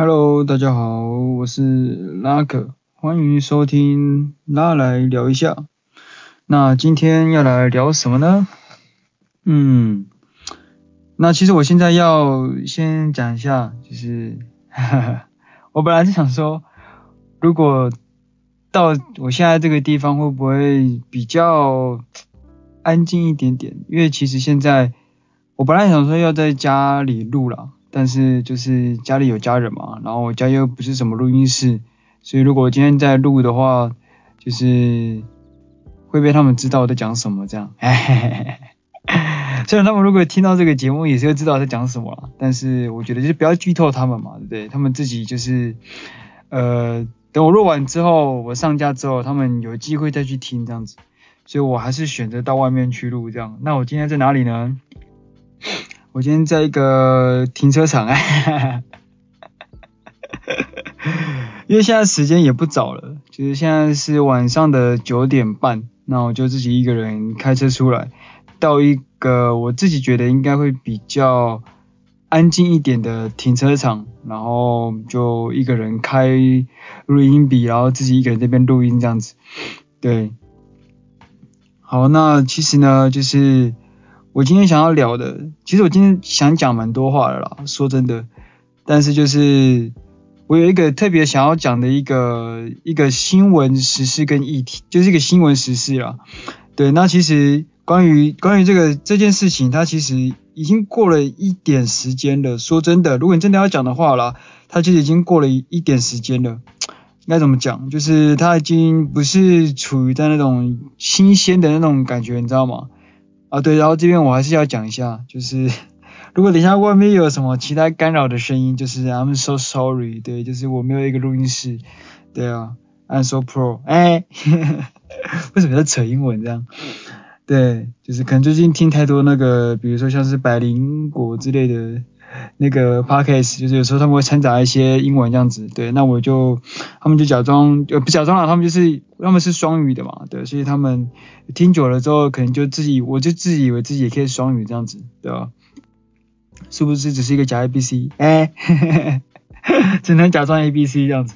Hello，大家好，我是拉克，欢迎收听拉来聊一下。那今天要来聊什么呢？嗯，那其实我现在要先讲一下，就是哈哈，我本来是想说，如果到我现在这个地方会不会比较安静一点点？因为其实现在我本来想说要在家里录了。但是就是家里有家人嘛，然后我家又不是什么录音室，所以如果今天在录的话，就是会被他们知道我在讲什么这样。虽然他们如果听到这个节目也是会知道在讲什么啦，但是我觉得就是不要剧透他们嘛，对不对？他们自己就是呃，等我录完之后，我上架之后，他们有机会再去听这样子，所以我还是选择到外面去录这样。那我今天在哪里呢？我今天在一个停车场，因为现在时间也不早了，就是现在是晚上的九点半，那我就自己一个人开车出来，到一个我自己觉得应该会比较安静一点的停车场，然后就一个人开录音笔，然后自己一个人在这边录音这样子，对，好，那其实呢，就是。我今天想要聊的，其实我今天想讲蛮多话的啦，说真的。但是就是我有一个特别想要讲的一个一个新闻时事跟议题，就是一个新闻时事啦。对，那其实关于关于这个这件事情，它其实已经过了一点时间了。说真的，如果你真的要讲的话啦，它其实已经过了一点时间了。应该怎么讲？就是它已经不是处于在那种新鲜的那种感觉，你知道吗？啊对，然后这边我还是要讲一下，就是 如果等一下外面有什么其他干扰的声音，就是 I'm so sorry，对，就是我没有一个录音室，对啊，I'm so pro，哎，为什么要扯英文这样？对，就是可能最近听太多那个，比如说像是百灵果之类的。那个 podcast 就是有时候他们会掺杂一些英文这样子，对，那我就他们就假装呃不假装了，他们就是他们是双语的嘛，对，所以他们听久了之后，可能就自己我就自己以为自己也可以双语这样子，对吧？是不是只是一个假 A B C？哎，只能假装 A B C 这样子，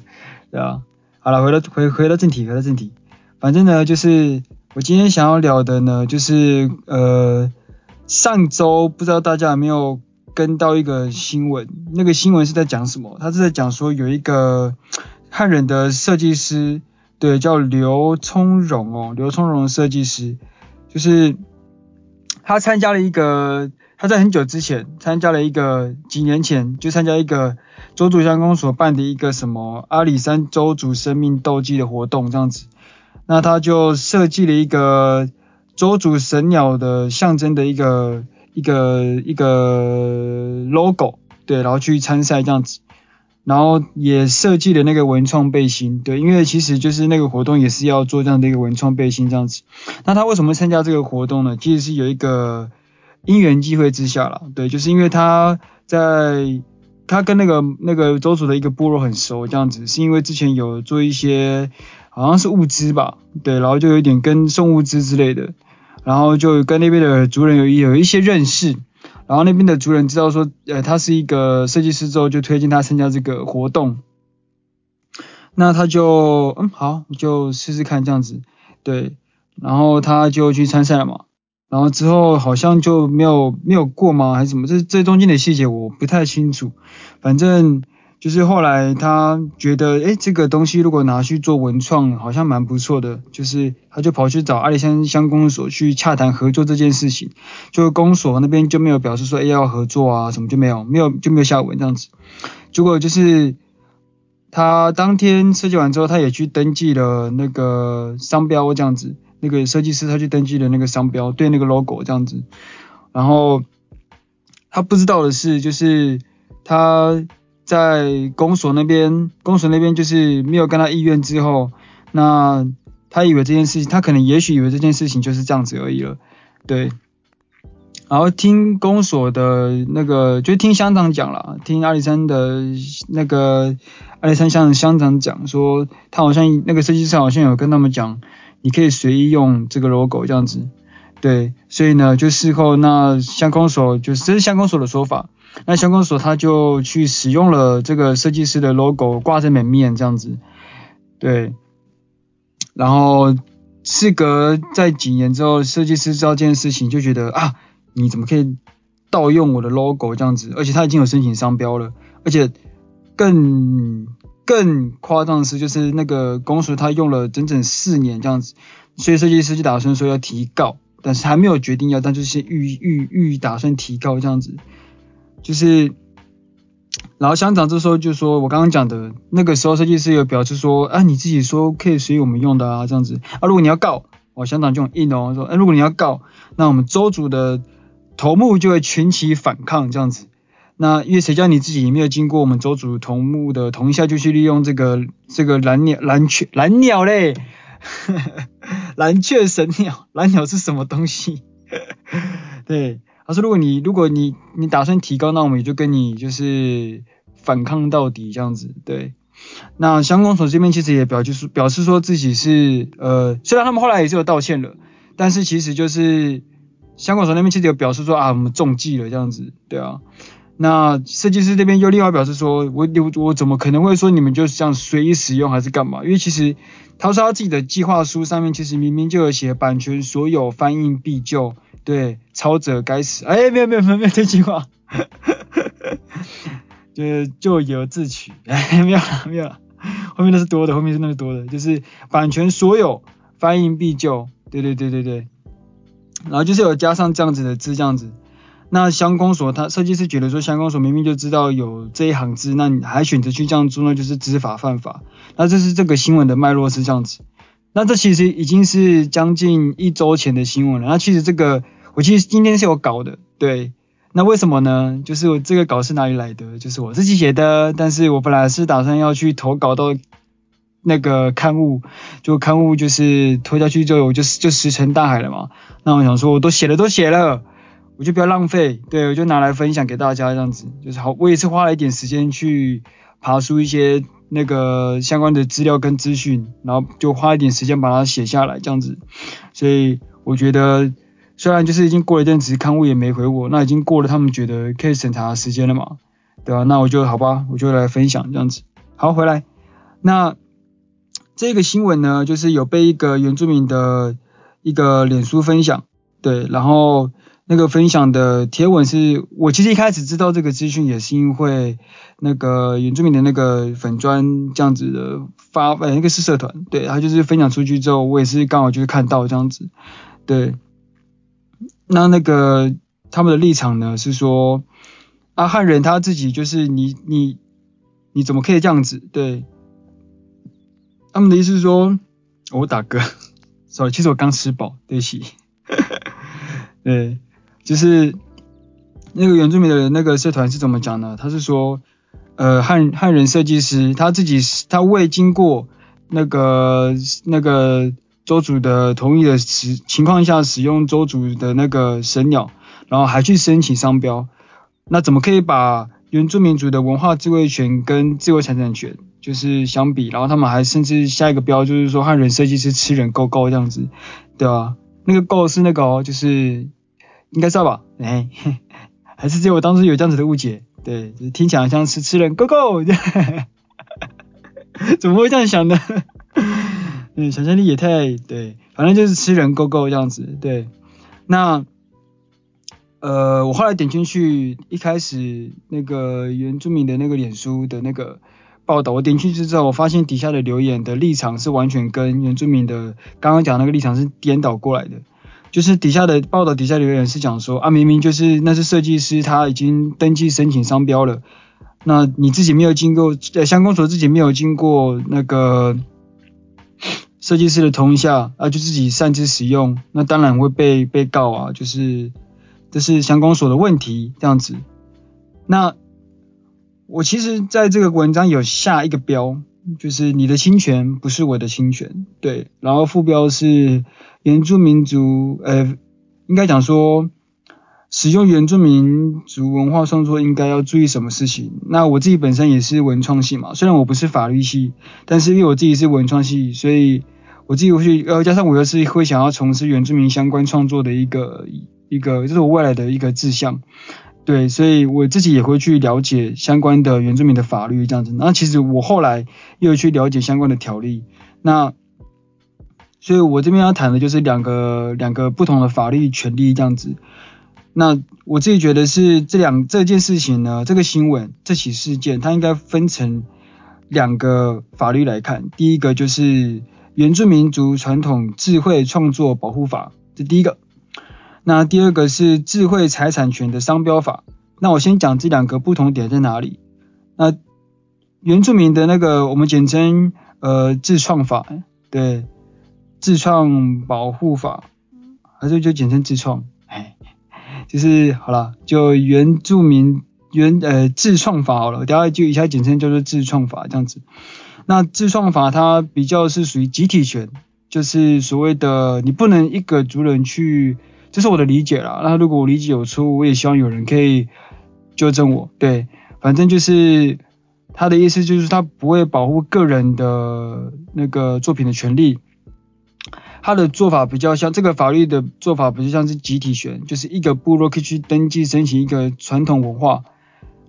对吧？好了，回到回回到正题，回到正题，反正呢就是我今天想要聊的呢，就是呃上周不知道大家有没有。跟到一个新闻，那个新闻是在讲什么？他是在讲说有一个 汉人的设计师，对，叫刘聪荣哦，刘聪荣设计师，就是他参加了一个，他在很久之前参加了一个，几年前就参加一个周族乡公所办的一个什么阿里山周族生命斗技的活动这样子，那他就设计了一个周族神鸟的象征的一个。一个一个 logo，对，然后去参赛这样子，然后也设计了那个文创背心，对，因为其实就是那个活动也是要做这样的一个文创背心这样子。那他为什么参加这个活动呢？其实是有一个因缘机会之下啦，对，就是因为他在他跟那个那个周族的一个部落很熟这样子，是因为之前有做一些好像是物资吧，对，然后就有点跟送物资之类的。然后就跟那边的族人有有一些认识，然后那边的族人知道说，呃，他是一个设计师之后，就推荐他参加这个活动。那他就，嗯，好，就试试看这样子，对，然后他就去参赛了嘛，然后之后好像就没有没有过吗？还是什么？这这中间的细节我不太清楚，反正。就是后来他觉得，诶，这个东西如果拿去做文创，好像蛮不错的。就是他就跑去找阿里山乡公所去洽谈合作这件事情，就公所那边就没有表示说，诶，要合作啊，什么就没有，没有就没有下文这样子。结果就是他当天设计完之后，他也去登记了那个商标这样子，那个设计师他去登记了那个商标，对那个 logo 这样子。然后他不知道的是，就是他。在公所那边，公所那边就是没有跟他意愿之后，那他以为这件事情，他可能也许以为这件事情就是这样子而已了，对。然后听公所的那个，就听乡长讲了，听阿里山的那个阿里山乡的乡长讲说，他好像那个设计师好像有跟他们讲，你可以随意用这个 logo 这样子，对。所以呢，就事后那乡公所就是这是乡公所的说法。那乡公所他就去使用了这个设计师的 logo 挂在门面这样子，对。然后事隔在几年之后，设计师知道这件事情，就觉得啊，你怎么可以盗用我的 logo 这样子？而且他已经有申请商标了，而且更更夸张的是，就是那个公司他用了整整四年这样子，所以设计师就打算说要提告，但是还没有决定要，但就是预预预打算提告这样子，就是。然后乡长这时候就说：“我刚刚讲的那个时候，设计师有表示说，啊，你自己说可以随我们用的啊，这样子啊。如果你要告，哦，乡长就很硬哦，说，哎，如果你要告，那我们州主的头目就会群起反抗这样子。那因为谁叫你自己没有经过我们州主头目的同意下，就去利用这个这个蓝鸟蓝雀蓝鸟嘞，蓝雀神鸟，蓝鸟是什么东西？对。”他说：“如果你如果你你打算提高，那我们也就跟你就是反抗到底这样子。对，那乡公所这边其实也表就是表示说自己是呃，虽然他们后来也是有道歉了，但是其实就是乡公所那边其实有表示说啊，我们中计了这样子。对啊，那设计师这边又另外表示说，我我我怎么可能会说你们就是这样随意使用还是干嘛？因为其实他说他自己的计划书上面其实明明就有写版权所有，翻印必究。”对，抄者该死！哎，没有没有没有没有这句话，就是咎由自取。哎，没有了没有了，后面都是多的，后面是那么多的，就是版权所有，翻译必究。对对对对对，然后就是有加上这样子的字，这样子。那乡公所他设计师觉得说，乡公所明明就知道有这一行字，那你还选择去这样做，那就是知法犯法。那这是这个新闻的脉络是这样子。那这其实已经是将近一周前的新闻了。那其实这个我其实今天是有稿的，对。那为什么呢？就是我这个稿是哪里来的？就是我自己写的。但是我本来是打算要去投稿到那个刊物，就刊物就是投下去之后，我就就石沉大海了嘛。那我想说，我都写了都写了，我就不要浪费，对，我就拿来分享给大家这样子。就是好，我也是花了一点时间去爬出一些。那个相关的资料跟资讯，然后就花一点时间把它写下来，这样子。所以我觉得，虽然就是已经过了一阵子，刊物也没回我，那已经过了他们觉得可以审查的时间了嘛，对吧？那我就好吧，我就来分享这样子。好，回来。那这个新闻呢，就是有被一个原住民的一个脸书分享，对，然后。那个分享的贴文是我其实一开始知道这个资讯也是因为那个原住民的那个粉砖这样子的发，呃，那个是社团，对，他就是分享出去之后，我也是刚好就是看到这样子，对。那那个他们的立场呢是说，阿汉人他自己就是你你你怎么可以这样子？对，他们的意思是说，我打嗝，sorry，其实我刚吃饱，对不起，对。就是那个原住民的那个社团是怎么讲呢？他是说，呃，汉汉人设计师他自己他未经过那个那个邹族的同意的使情况下使用邹族的那个神鸟，然后还去申请商标，那怎么可以把原住民族的文化自卫权跟自由财产权就是相比？然后他们还甚至下一个标就是说汉人设计师吃人够够这样子，对吧？那个够是那个哦，就是。应该知道吧？哎，还是只有我当时有这样子的误解，对，就听起来像是吃人狗狗，怎么会这样想呢？嗯，想象力也太对，反正就是吃人 go go 这样子，对。那呃，我后来点进去，一开始那个原住民的那个脸书的那个报道，我点进去之后，我发现底下的留言的立场是完全跟原住民的刚刚讲那个立场是颠倒过来的。就是底下的报道底下留言是讲说啊，明明就是那是设计师他已经登记申请商标了，那你自己没有经过呃乡公所自己没有经过那个设计师的同意下啊，就自己擅自使用，那当然会被被告啊，就是这是乡公所的问题这样子。那我其实在这个文章有下一个标。就是你的侵权不是我的侵权，对。然后副标是原住民族，呃，应该讲说使用原住民族文化创作应该要注意什么事情。那我自己本身也是文创系嘛，虽然我不是法律系，但是因为我自己是文创系，所以我自己会呃加上我又是会想要从事原住民相关创作的一个一个，这是我未来的一个志向。对，所以我自己也会去了解相关的原住民的法律这样子。那其实我后来又去了解相关的条例，那所以我这边要谈的就是两个两个不同的法律权利这样子。那我自己觉得是这两这件事情呢，这个新闻这起事件，它应该分成两个法律来看。第一个就是《原住民族传统智慧创作保护法》，这第一个。那第二个是智慧财产权的商标法。那我先讲这两个不同点在哪里。那原住民的那个我们简称呃自创法，对，自创保护法，还是就简称自创。就是好了，就原住民原呃自创法好了，大家就一下简称叫做自创法这样子。那自创法它比较是属于集体权，就是所谓的你不能一个族人去，这是我的理解啦。那如果我理解有错误，我也希望有人可以纠正我。对，反正就是他的意思就是他不会保护个人的那个作品的权利。他的做法比较像这个法律的做法，比较像是集体权，就是一个部落可以去登记申请一个传统文化，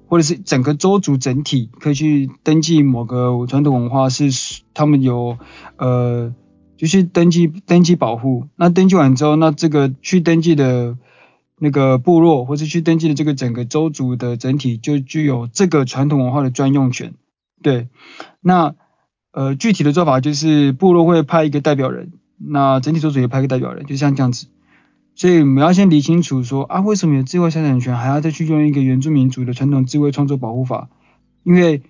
或者是整个州族整体可以去登记某个传统文化，是他们有呃，就是登记登记保护。那登记完之后，那这个去登记的那个部落，或者去登记的这个整个州族的整体，就具有这个传统文化的专用权。对，那呃具体的做法就是部落会派一个代表人。那整体州族也派个代表人，就像这样子，所以我们要先理清楚说啊，为什么有智慧财产权还要再去用一个原住民族的传统智慧创作保护法？因为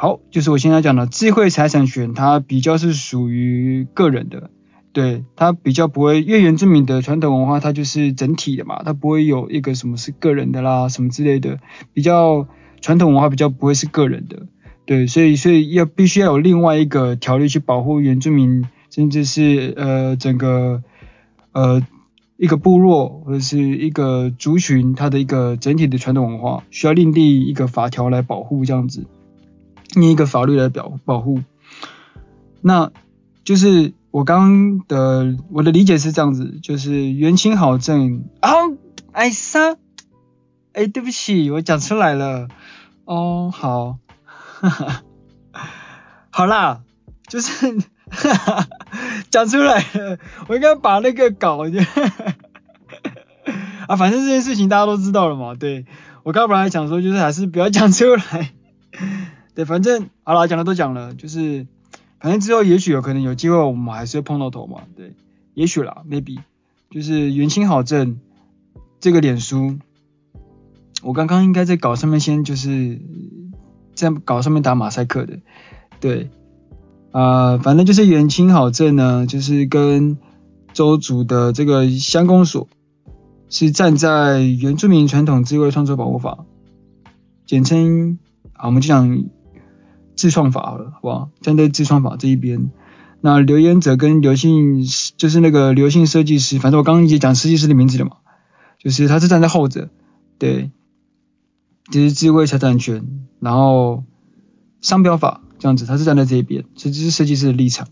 好，就是我现在讲的智慧财产权，它比较是属于个人的，对，它比较不会，因为原住民的传统文化它就是整体的嘛，它不会有一个什么是个人的啦，什么之类的，比较传统文化比较不会是个人的，对，所以所以要必须要有另外一个条例去保护原住民。甚至是呃整个呃一个部落或者是一个族群，它的一个整体的传统文化，需要另立一个法条来保护这样子，一个法律来保保护。那就是我刚的我的理解是这样子，就是元清好正啊，艾莎，哎，对不起，我讲出来了，哦，好，哈哈，好啦，就是。哈哈，讲出来，我应该把那个稿就 啊，反正这件事情大家都知道了嘛。对，我刚本来想说，就是还是不要讲出来。对，反正好了，讲的都讲了，就是反正之后也许有可能有机会，我们还是会碰到头嘛。对，也许啦，maybe 就是元清好正这个脸书，我刚刚应该在稿上面先就是在稿上面打马赛克的，对。啊、反正就是元清好正呢，就是跟周族的这个乡公所是站在原住民传统智慧创作保护法，简称啊，我们就讲自创法好了，好不好？站在自创法这一边。那留言者跟刘姓就是那个刘姓设计师，反正我刚刚已经讲设计师的名字了嘛，就是他是站在后者，对，就是智慧财产权，然后商标法。这样子，他是站在这一边，这就是设计师的立场。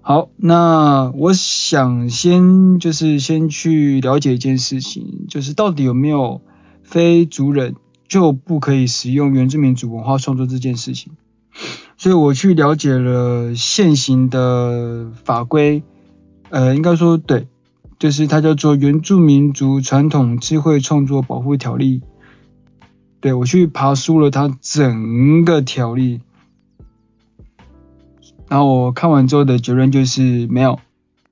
好，那我想先就是先去了解一件事情，就是到底有没有非族人就不可以使用原住民族文化创作这件事情。所以我去了解了现行的法规，呃，应该说对，就是它叫做《原住民族传统智慧创作保护条例》。对，我去爬书了它整个条例。然后我看完之后的结论就是没有，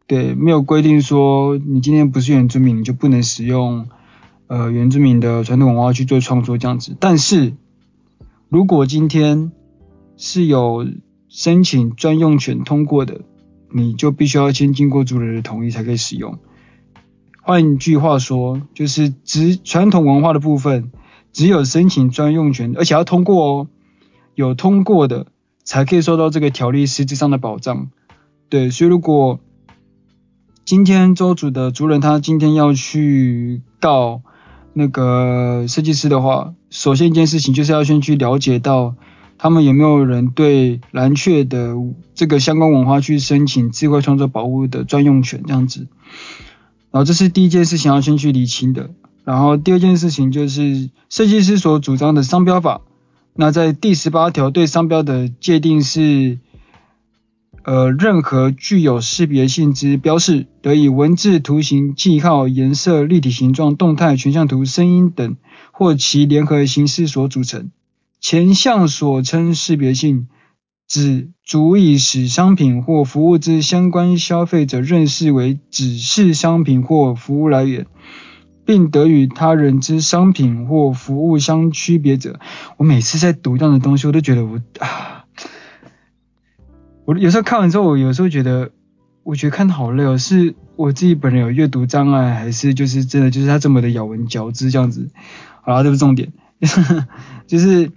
对，没有规定说你今天不是原住民你就不能使用呃原住民的传统文化去做创作这样子。但是如果今天是有申请专用权通过的，你就必须要先经过族人的同意才可以使用。换句话说，就是只传统文化的部分只有申请专用权，而且要通过哦，有通过的。才可以受到这个条例实质上的保障，对，所以如果今天周主的族人他今天要去告那个设计师的话，首先一件事情就是要先去了解到他们有没有人对蓝雀的这个相关文化去申请智慧创作保护的专用权这样子，然后这是第一件事情要先去理清的。然后第二件事情就是设计师所主张的商标法。那在第十八条对商标的界定是，呃，任何具有识别性之标示，得以文字、图形、记号、颜色、立体形状、动态、全像图、声音等或其联合形式所组成。前项所称识别性，指足以使商品或服务之相关消费者认识为指示商品或服务来源。并得与他人之商品或服务相区别者，我每次在读这样的东西，我都觉得我啊，我有时候看完之后，我有时候觉得，我觉得看得好累哦，是我自己本人有阅读障碍，还是就是真的就是他这么的咬文嚼字这样子？好啦，这不是重点，就是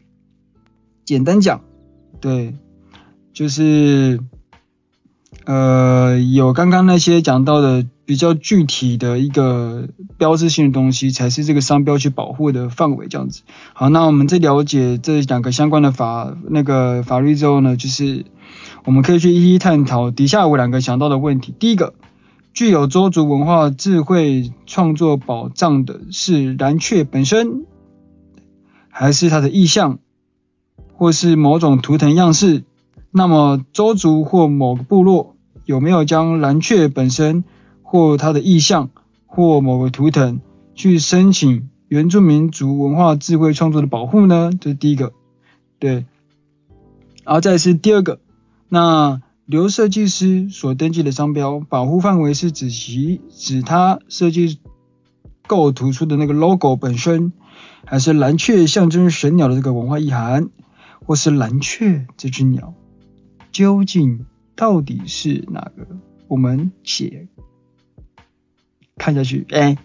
简单讲，对，就是呃，有刚刚那些讲到的。比较具体的一个标志性的东西，才是这个商标去保护的范围，这样子。好，那我们在了解这两个相关的法那个法律之后呢，就是我们可以去一一探讨底下我两个想到的问题。第一个，具有周族文化智慧创作保障的是蓝雀本身，还是它的意象，或是某种图腾样式？那么周族或某个部落有没有将蓝雀本身？或它的意象，或某个图腾，去申请原住民族文化智慧创作的保护呢？这是第一个，对。然后再是第二个，那刘设计师所登记的商标保护范围是指其指他设计构图出的那个 logo 本身，还是蓝雀象征神鸟的这个文化意涵，或是蓝雀这只鸟究竟到底是哪个？我们且。看下去，哎，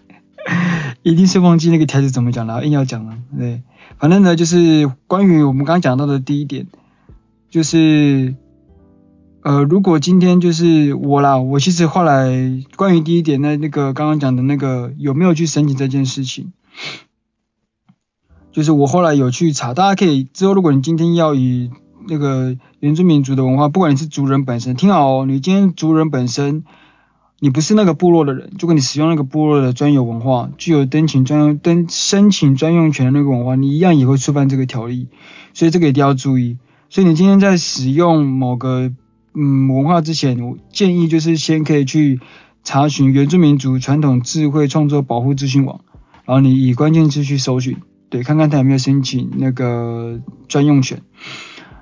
一定是忘记那个条子怎么讲了，硬要讲了，对，反正呢，就是关于我们刚刚讲到的第一点，就是，呃，如果今天就是我啦，我其实后来关于第一点，那那个刚刚讲的那个有没有去申请这件事情，就是我后来有去查，大家可以之后，如果你今天要以那个原住民族的文化，不管你是族人本身，听好哦，你今天族人本身。你不是那个部落的人，就跟你使用那个部落的专有文化，具有登请专用登申请专用权的那个文化，你一样也会触犯这个条例，所以这个一定要注意。所以你今天在使用某个嗯文化之前，我建议就是先可以去查询原住民族传统智慧创作保护资讯网，然后你以关键字去搜寻，对，看看他有没有申请那个专用权。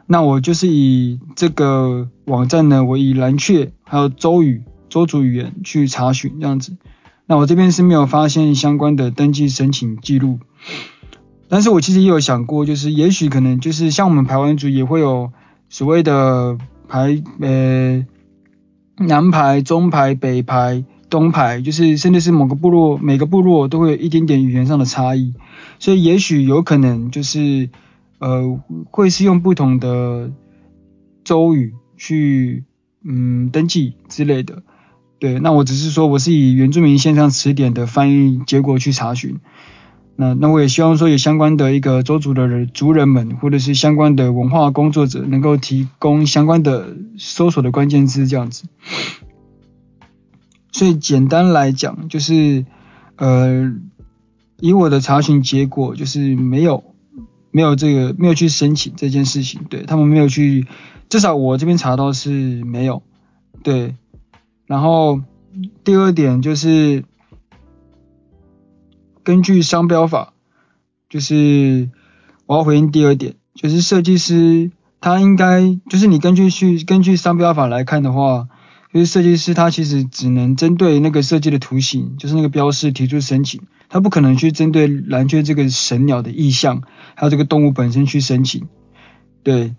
那我就是以这个网站呢，我以蓝雀还有周语。周族语言去查询这样子，那我这边是没有发现相关的登记申请记录，但是我其实也有想过，就是也许可能就是像我们排湾族也会有所谓的排呃南排、中排、北排、东排，就是甚至是某个部落每个部落都会有一点点语言上的差异，所以也许有可能就是呃会是用不同的邹语去嗯登记之类的。对，那我只是说，我是以原住民线上词典的翻译结果去查询。那那我也希望说，有相关的一个邹族的人族人们，或者是相关的文化工作者，能够提供相关的搜索的关键字这样子。所以简单来讲，就是呃，以我的查询结果，就是没有没有这个没有去申请这件事情，对，他们没有去，至少我这边查到是没有，对。然后第二点就是根据商标法，就是我要回应第二点，就是设计师他应该就是你根据去根据商标法来看的话，就是设计师他其实只能针对那个设计的图形，就是那个标示提出申请，他不可能去针对蓝雀这个神鸟的意象，还有这个动物本身去申请，对。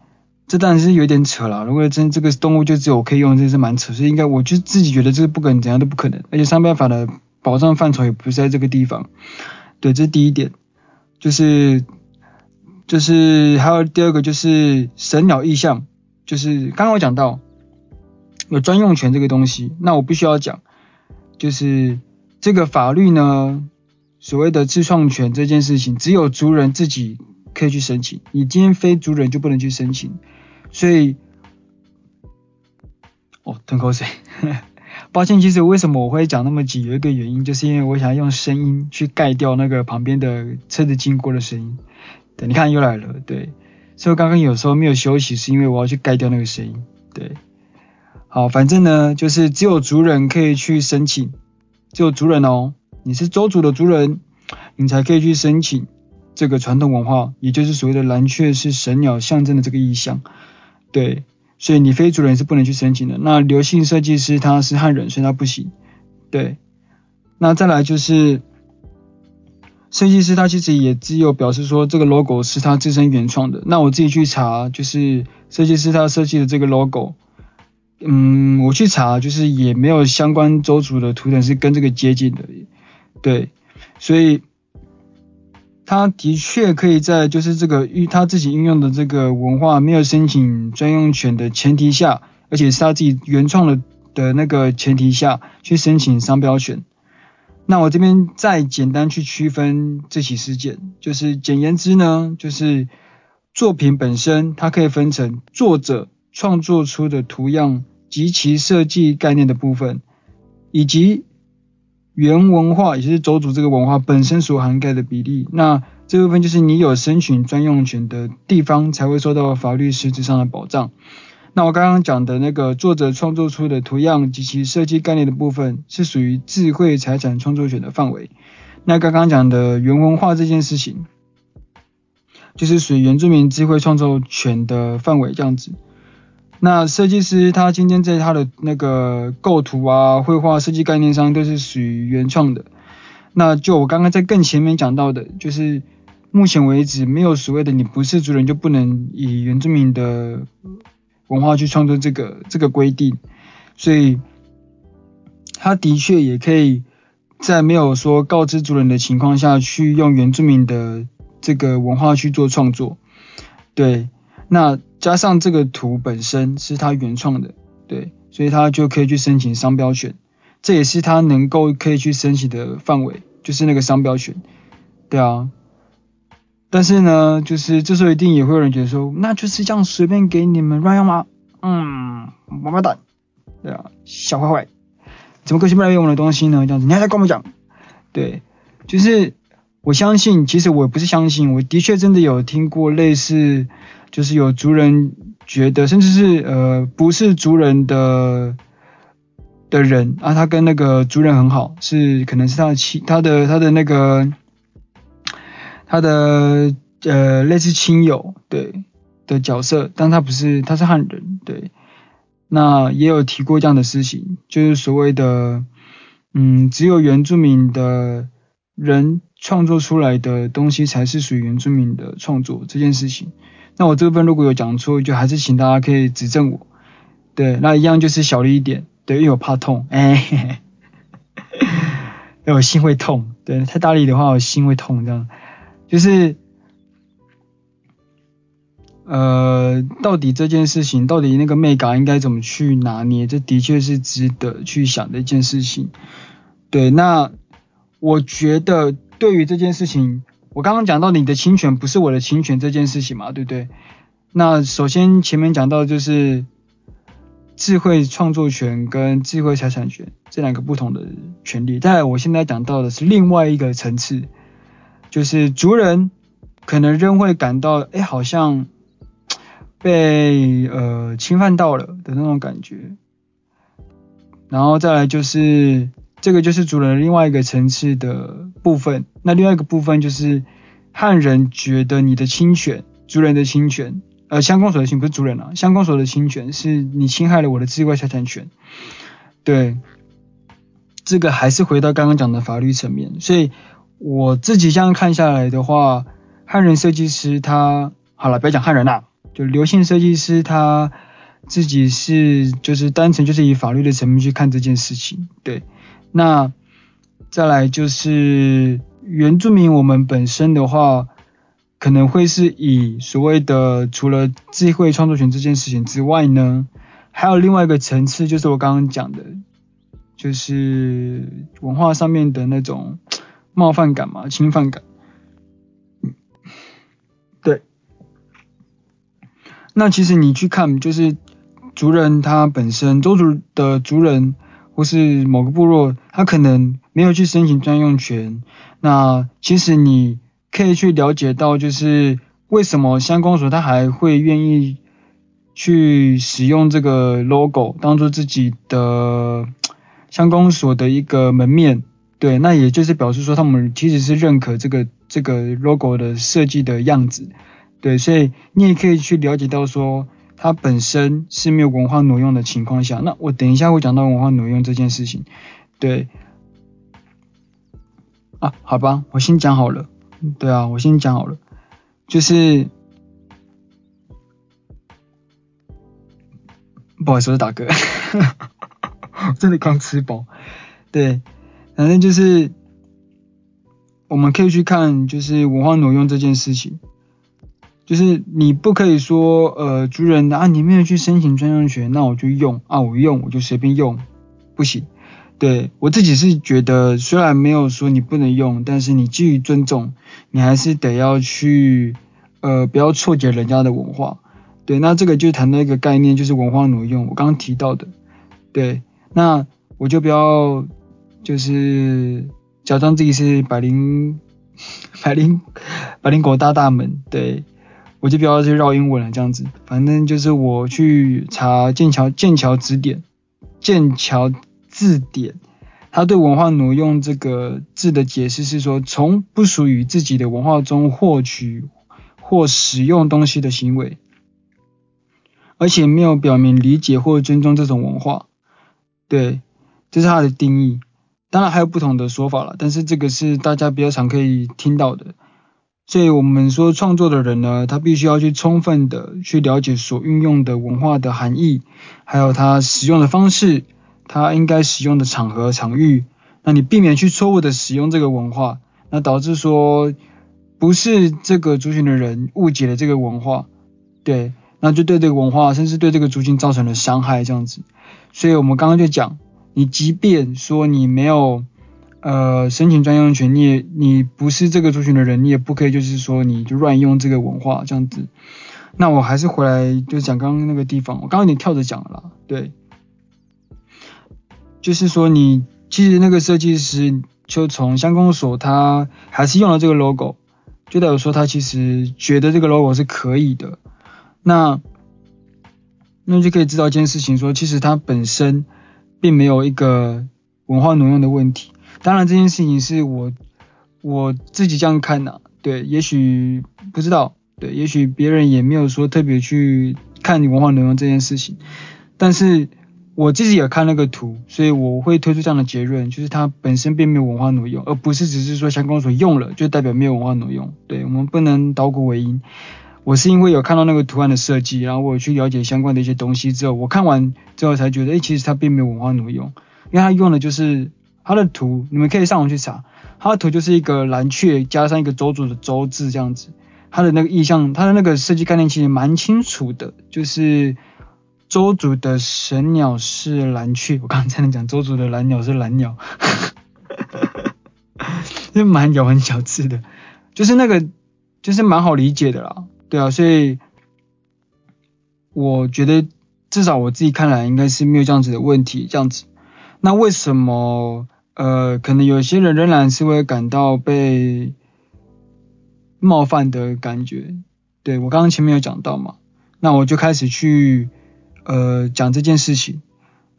这当然是有点扯了，如果真这个动物就只有我可以用，这是蛮扯，所以应该我就自己觉得这个不可能怎样都不可能，而且商标法的保障范畴也不在这个地方。对，这是第一点，就是就是还有第二个就是神鸟意象，就是刚刚我讲到有专用权这个东西，那我必须要讲，就是这个法律呢，所谓的自创权这件事情，只有族人自己可以去申请，你今天非族人就不能去申请。所以，哦，吞口水，抱歉，其实为什么我会讲那么急，有一个原因，就是因为我想用声音去盖掉那个旁边的车子经过的声音。对，你看又来了，对，所以刚刚有时候没有休息，是因为我要去盖掉那个声音。对，好，反正呢，就是只有族人可以去申请，只有族人哦，你是周族的族人，你才可以去申请这个传统文化，也就是所谓的蓝雀是神鸟象征的这个意象。对。所以你非族人是不能去申请的。那刘姓设计师他是汉人，所以他不行。对，那再来就是设计师他其实也只有表示说这个 logo 是他自身原创的。那我自己去查，就是设计师他设计的这个 logo，嗯，我去查就是也没有相关周族的图腾是跟这个接近的。对，所以。他的确可以在就是这个运他自己运用的这个文化没有申请专用权的前提下，而且是他自己原创的的那个前提下去申请商标权。那我这边再简单去区分这起事件，就是简言之呢，就是作品本身它可以分成作者创作出的图样及其设计概念的部分，以及。原文化也就是邹族这个文化本身所涵盖的比例，那这部分就是你有申请专用权的地方才会受到法律实质上的保障。那我刚刚讲的那个作者创作出的图样及其设计概念的部分，是属于智慧财产创作权的范围。那刚刚讲的原文化这件事情，就是属于原住民智慧创作权的范围这样子。那设计师他今天在他的那个构图啊、绘画设计概念上都是属于原创的。那就我刚刚在更前面讲到的，就是目前为止没有所谓的你不是族人就不能以原住民的文化去创作这个这个规定，所以他的确也可以在没有说告知族人的情况下去用原住民的这个文化去做创作。对，那。加上这个图本身是他原创的，对，所以他就可以去申请商标权，这也是他能够可以去申请的范围，就是那个商标权，对啊。但是呢，就是这时候一定也会有人觉得说，那就是这样随便给你们乱用吗？嗯，王八蛋，对啊，小坏坏，怎么可以随便用我的东西呢？这样子，你还在跟我们讲？对，就是我相信，其实我不是相信，我的确真的有听过类似。就是有族人觉得，甚至是呃不是族人的的人啊，他跟那个族人很好，是可能是他的亲，他的他的那个他的呃类似亲友对的角色，但他不是，他是汉人对。那也有提过这样的事情，就是所谓的嗯，只有原住民的人创作出来的东西才是属于原住民的创作这件事情。那我这部分如果有讲错，就还是请大家可以指正我。对，那一样就是小了一点，对，因为我怕痛，哎，嘿嘿，我心会痛，对，太大力的话我心会痛，这样，就是，呃，到底这件事情，到底那个眉角应该怎么去拿捏，这的确是值得去想的一件事情。对，那我觉得对于这件事情。我刚刚讲到你的侵权不是我的侵权这件事情嘛，对不对？那首先前面讲到就是智慧创作权跟智慧财产权这两个不同的权利。但我现在讲到的是另外一个层次，就是族人可能仍会感到，哎，好像被呃侵犯到了的那种感觉。然后再来就是。这个就是族人另外一个层次的部分。那另外一个部分就是汉人觉得你的侵权，族人的侵权，呃，乡公所的侵不是族人啊，乡公所的侵权是你侵害了我的智慧财产权。对，这个还是回到刚刚讲的法律层面。所以我自己这样看下来的话，汉人设计师他好了，不要讲汉人啦，就刘姓设计师他自己是就是单纯就是以法律的层面去看这件事情，对。那再来就是原住民，我们本身的话，可能会是以所谓的除了智慧创作权这件事情之外呢，还有另外一个层次，就是我刚刚讲的，就是文化上面的那种冒犯感嘛，侵犯感。对。那其实你去看，就是族人他本身，周族的族人。或是某个部落，他可能没有去申请专用权。那其实你可以去了解到，就是为什么乡公所他还会愿意去使用这个 logo 当做自己的乡公所的一个门面。对，那也就是表示说，他们其实是认可这个这个 logo 的设计的样子。对，所以你也可以去了解到说。它本身是没有文化挪用的情况下，那我等一下会讲到文化挪用这件事情。对，啊，好吧，我先讲好了。对啊，我先讲好了，就是不好意思，我是大哥，真的刚吃饱。对，反正就是我们可以去看，就是文化挪用这件事情。就是你不可以说，呃，族人的啊，你没有去申请专用权，那我就用啊，我用我就随便用，不行。对，我自己是觉得，虽然没有说你不能用，但是你基于尊重，你还是得要去，呃，不要错解人家的文化。对，那这个就谈到一个概念，就是文化挪用，我刚刚提到的。对，那我就不要，就是假装自己是百灵 百灵百灵果大大们，对。我就不要去绕英文了，这样子，反正就是我去查剑桥剑桥字典，剑桥字典，它对文化挪用这个字的解释是说，从不属于自己的文化中获取或使用东西的行为，而且没有表明理解或尊重这种文化，对，这是它的定义。当然还有不同的说法了，但是这个是大家比较常可以听到的。所以我们说创作的人呢，他必须要去充分的去了解所运用的文化的含义，还有他使用的方式，他应该使用的场合场域。那你避免去错误的使用这个文化，那导致说不是这个族群的人误解了这个文化，对，那就对这个文化甚至对这个族群造成了伤害这样子。所以我们刚刚就讲，你即便说你没有。呃，申请专用权，你也你不是这个族群的人，你也不可以就是说你就乱用这个文化这样子。那我还是回来就讲刚刚那个地方，我刚刚有点跳着讲了，对，就是说你其实那个设计师就从乡公所他还是用了这个 logo，就代表说他其实觉得这个 logo 是可以的。那那就可以知道一件事情说，其实他本身并没有一个文化挪用的问题。当然这件事情是我我自己这样看的，对，也许不知道，对，也许别人也没有说特别去看你文化挪用这件事情，但是我自己也看那个图，所以我会推出这样的结论，就是它本身并没有文化挪用，而不是只是说相关所用了就代表没有文化挪用，对，我们不能倒果为因。我是因为有看到那个图案的设计，然后我去了解相关的一些东西之后，我看完之后才觉得，诶，其实它并没有文化挪用，因为它用的就是。它的图你们可以上网去查，它的图就是一个蓝雀加上一个周族的周字这样子，它的那个意象，它的那个设计概念其实蛮清楚的，就是周族的神鸟是蓝雀，我刚才能讲周族的蓝鸟是蓝鸟，就蛮咬文嚼字的，就是那个就是蛮好理解的啦，对啊，所以我觉得至少我自己看来应该是没有这样子的问题，这样子。那为什么呃，可能有些人仍然是会感到被冒犯的感觉？对，我刚刚前面有讲到嘛，那我就开始去呃讲这件事情。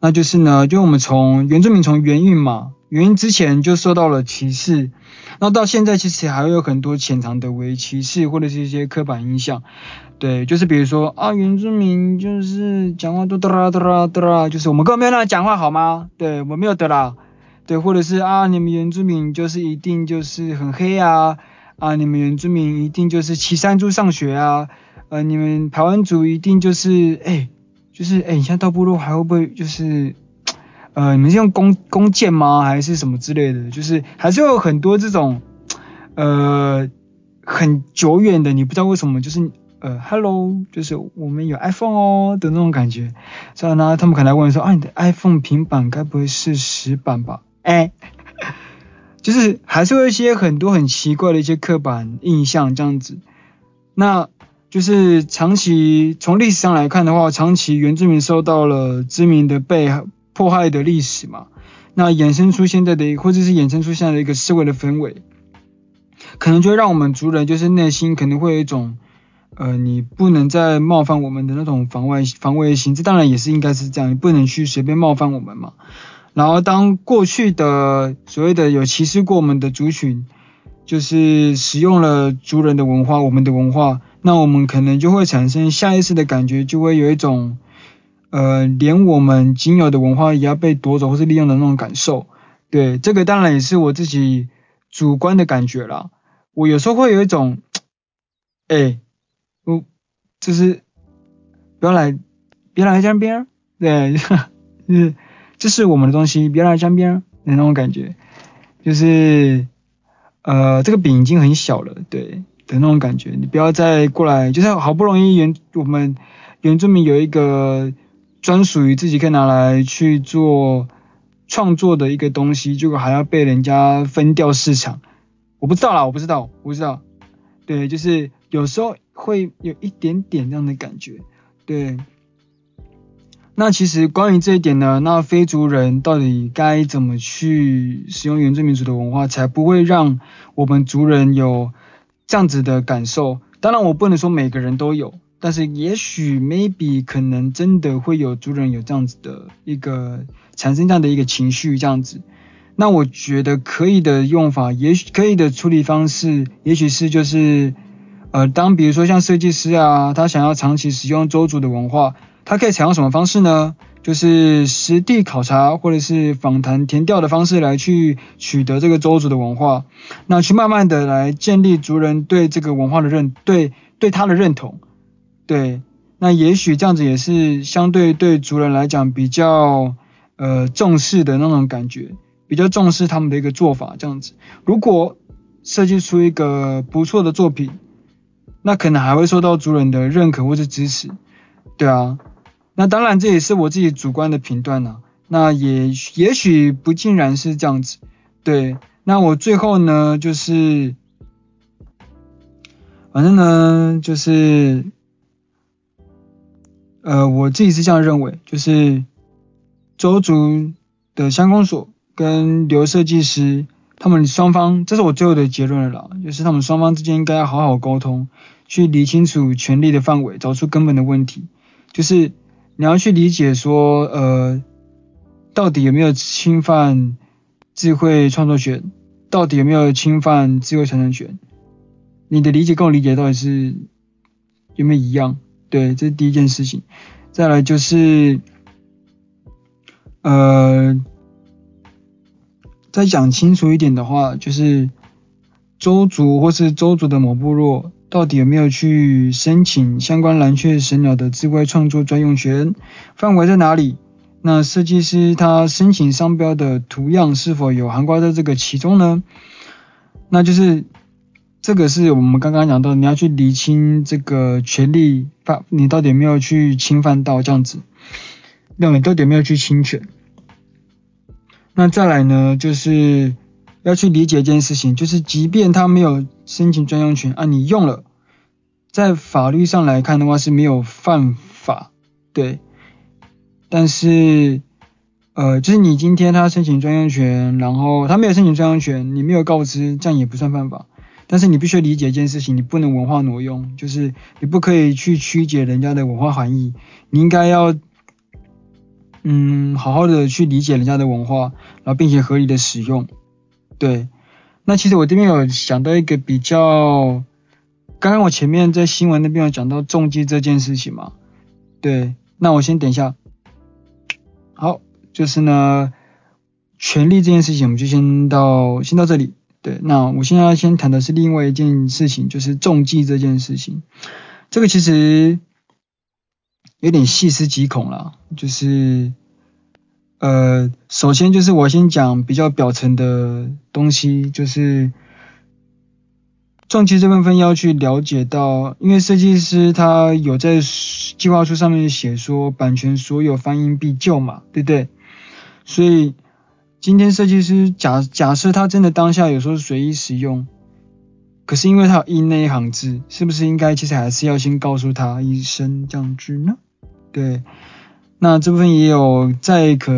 那就是呢，就我们从原住民从原运嘛，原运之前就受到了歧视，那到现在其实还有很多潜藏的伪歧视或者是一些刻板印象。对，就是比如说啊，原住民就是讲话都哒啦哒啦哒啦，就是我们根本没有那样讲话好吗？对，我没有的啦。对，或者是啊，你们原住民就是一定就是很黑啊，啊，你们原住民一定就是骑山猪上学啊，呃，你们台湾族一定就是哎，就是哎，你现在到部落还会不会就是呃，你们是用弓弓箭吗？还是什么之类的？就是还是有很多这种呃很久远的，你不知道为什么就是。呃，Hello，就是我们有 iPhone 哦的那种感觉。所以呢，他们可能问说，啊，你的 iPhone 平板该不会是石板吧？哎，就是还是会有一些很多很奇怪的一些刻板印象这样子。那就是长期从历史上来看的话，长期原住民受到了知名的被迫害的历史嘛，那衍生出现在的，或者是衍生出现在的一个社会的氛围，可能就会让我们族人就是内心可能会有一种，呃，你不能再冒犯我们的那种防卫防卫心，这当然也是应该是这样，你不能去随便冒犯我们嘛。然后当过去的所谓的有歧视过我们的族群，就是使用了族人的文化，我们的文化，那我们可能就会产生下意识的感觉，就会有一种。呃，连我们仅有的文化也要被夺走或是利用的那种感受，对，这个当然也是我自己主观的感觉啦。我有时候会有一种，哎、我就是不要来，别来沾边，对，就是这是我们的东西，别来沾边的那种感觉，就是呃，这个饼已经很小了，对的那种感觉，你不要再过来，就是好不容易原我们原住民有一个。专属于自己可以拿来去做创作的一个东西，结果还要被人家分掉市场，我不知道啦，我不知道，我不知道。对，就是有时候会有一点点这样的感觉。对，那其实关于这一点呢，那非族人到底该怎么去使用原住民族的文化，才不会让我们族人有这样子的感受？当然，我不能说每个人都有。但是也许 maybe 可能真的会有族人有这样子的一个产生这样的一个情绪这样子，那我觉得可以的用法，也许可以的处理方式，也许是就是呃，当比如说像设计师啊，他想要长期使用周族的文化，它可以采用什么方式呢？就是实地考察或者是访谈填调的方式来去取得这个州族的文化，那去慢慢的来建立族人对这个文化的认对对他的认同。对，那也许这样子也是相对对族人来讲比较呃重视的那种感觉，比较重视他们的一个做法这样子。如果设计出一个不错的作品，那可能还会受到族人的认可或是支持。对啊，那当然这也是我自己主观的评断呐。那也也许不尽然是这样子。对，那我最后呢就是，反正呢就是。呃，我自己是这样认为，就是周族的乡公所跟刘设计师他们双方，这是我最后的结论了，就是他们双方之间应该要好好沟通，去理清楚权利的范围，找出根本的问题。就是你要去理解说，呃，到底有没有侵犯智慧创作权，到底有没有侵犯智慧传承权？你的理解跟我理解到底是有没有一样？对，这是第一件事情。再来就是，呃，再讲清楚一点的话，就是周族或是周族的某部落，到底有没有去申请相关蓝雀神鸟的智慧创作专用权？范围在哪里？那设计师他申请商标的图样是否有涵盖在这个其中呢？那就是。这个是我们刚刚讲到，你要去厘清这个权利，你到底有没有去侵犯到这样子，那你到底有没有去侵权？那再来呢，就是要去理解一件事情，就是即便他没有申请专用权，啊，你用了，在法律上来看的话是没有犯法，对，但是，呃，就是你今天他申请专用权，然后他没有申请专用权，你没有告知，这样也不算犯法。但是你必须理解一件事情，你不能文化挪用，就是你不可以去曲解人家的文化含义。你应该要，嗯，好好的去理解人家的文化，然后并且合理的使用。对，那其实我这边有想到一个比较，刚刚我前面在新闻那边有讲到重机这件事情嘛。对，那我先等一下。好，就是呢，权利这件事情，我们就先到先到这里。对，那我现在要先谈的是另外一件事情，就是重机这件事情。这个其实有点细思极恐啦，就是呃，首先就是我先讲比较表层的东西，就是重机这部分要去了解到，因为设计师他有在计划书上面写说，版权所有翻印必救嘛，对不对？所以。今天设计师假假设他真的当下有时候随意使用，可是因为他有印那一行字，是不是应该其实还是要先告诉他一声这样子呢？对，那这部分也有再可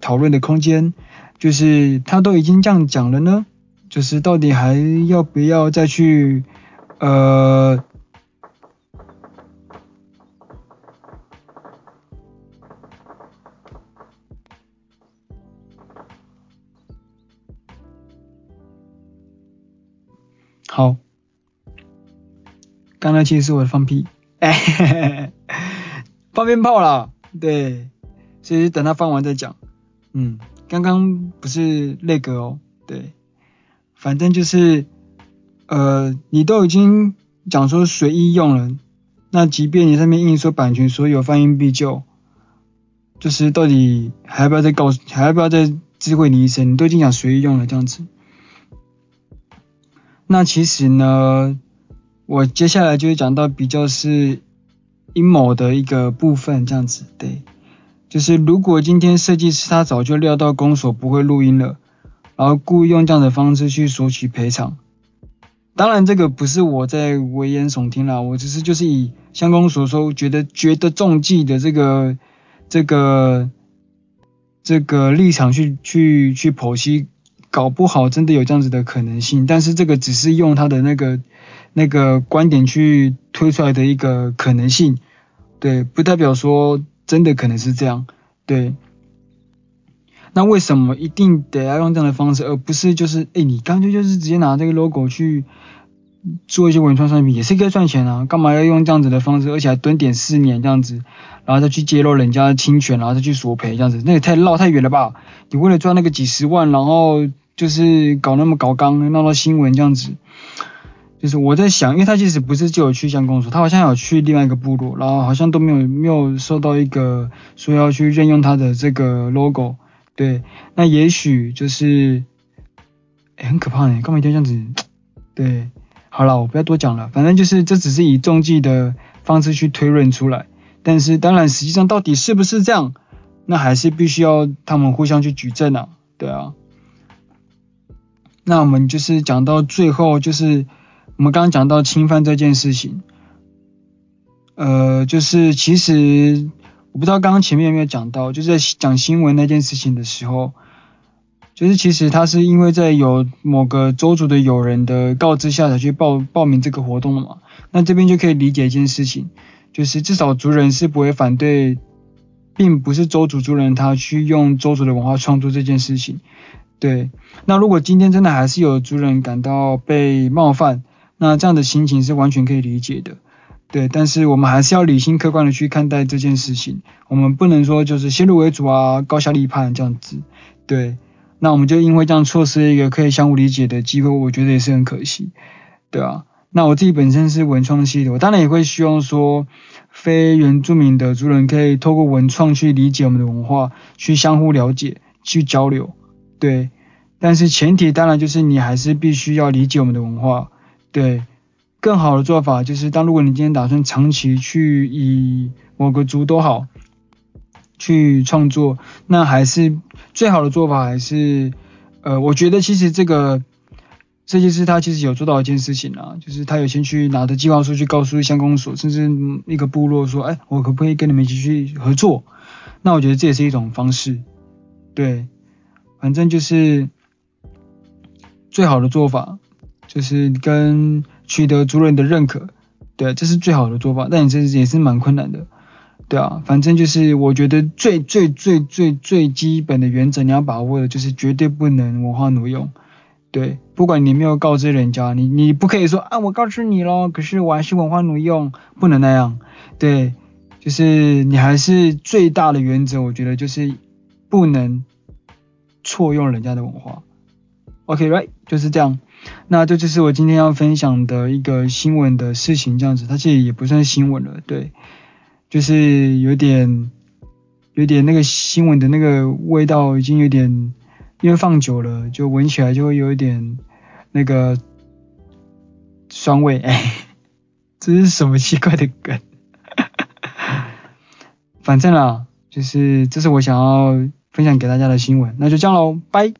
讨论的空间，就是他都已经这样讲了呢，就是到底还要不要再去呃。好，刚才其实是我放屁，哎，放鞭炮了，对，所以等他放完再讲。嗯，刚刚不是那个哦，对，反正就是，呃，你都已经讲说随意用了，那即便你上面印说版权所有，放映必究，就是到底还要不要再告诉，还要不要再知会你一声？你都已经讲随意用了这样子。那其实呢，我接下来就会讲到比较是阴谋的一个部分，这样子，对，就是如果今天设计师他早就料到公所不会录音了，然后故意用这样的方式去索取赔偿，当然这个不是我在危言耸听啦，我只是就是以相公所说觉得觉得中计的这个这个这个立场去去去剖析。搞不好真的有这样子的可能性，但是这个只是用他的那个那个观点去推出来的一个可能性，对，不代表说真的可能是这样，对。那为什么一定得要用这样的方式，而不是就是，哎，你干脆就是直接拿这个 logo 去做一些文创商品，也是可以赚钱啊，干嘛要用这样子的方式，而且还蹲点四年这样子，然后再去揭露人家侵权，然后再去索赔这样子，那也太绕太远了吧？你为了赚那个几十万，然后就是搞那么搞刚，闹到新闻这样子，就是我在想，因为他其实不是就有去乡公所，他好像有去另外一个部落，然后好像都没有没有收到一个说要去任用他的这个 logo，对，那也许就是，欸，很可怕呢，干嘛一定要这样子？对，好了，我不要多讲了，反正就是这只是以中计的方式去推论出来，但是当然实际上到底是不是这样，那还是必须要他们互相去举证啊，对啊。那我们就是讲到最后，就是我们刚刚讲到侵犯这件事情，呃，就是其实我不知道刚刚前面有没有讲到，就是在讲新闻那件事情的时候，就是其实他是因为在有某个州族的友人的告知下才去报报名这个活动的嘛，那这边就可以理解一件事情，就是至少族人是不会反对，并不是周族族人他去用周族的文化创作这件事情。对，那如果今天真的还是有族人感到被冒犯，那这样的心情是完全可以理解的。对，但是我们还是要理性客观的去看待这件事情，我们不能说就是先入为主啊，高下立判这样子。对，那我们就因为这样错失一个可以相互理解的机会，我觉得也是很可惜。对啊，那我自己本身是文创系的，我当然也会希望说，非原住民的族人可以透过文创去理解我们的文化，去相互了解，去交流。对，但是前提当然就是你还是必须要理解我们的文化。对，更好的做法就是，当如果你今天打算长期去以某个族都好去创作，那还是最好的做法还是，呃，我觉得其实这个设计师他其实有做到一件事情啊，就是他有先去拿着计划书去告诉乡公所，甚至一个部落说，哎，我可不可以跟你们一起去合作？那我觉得这也是一种方式，对。反正就是最好的做法，就是跟取得族人的认可，对，这是最好的做法。但你这也是蛮困难的，对啊。反正就是我觉得最最最最最基本的原则，你要把握的就是绝对不能文化挪用，对。不管你没有告知人家，你你不可以说啊，我告知你咯，可是我还是文化挪用，不能那样，对。就是你还是最大的原则，我觉得就是不能。错用人家的文化，OK，right，就是这样。那这就是我今天要分享的一个新闻的事情，这样子，它其实也不算新闻了，对，就是有点，有点那个新闻的那个味道，已经有点，因为放久了，就闻起来就会有一点那个酸味，哎，这是什么奇怪的梗？反正啊，就是这是我想要。分享给大家的新闻，那就这样喽，拜。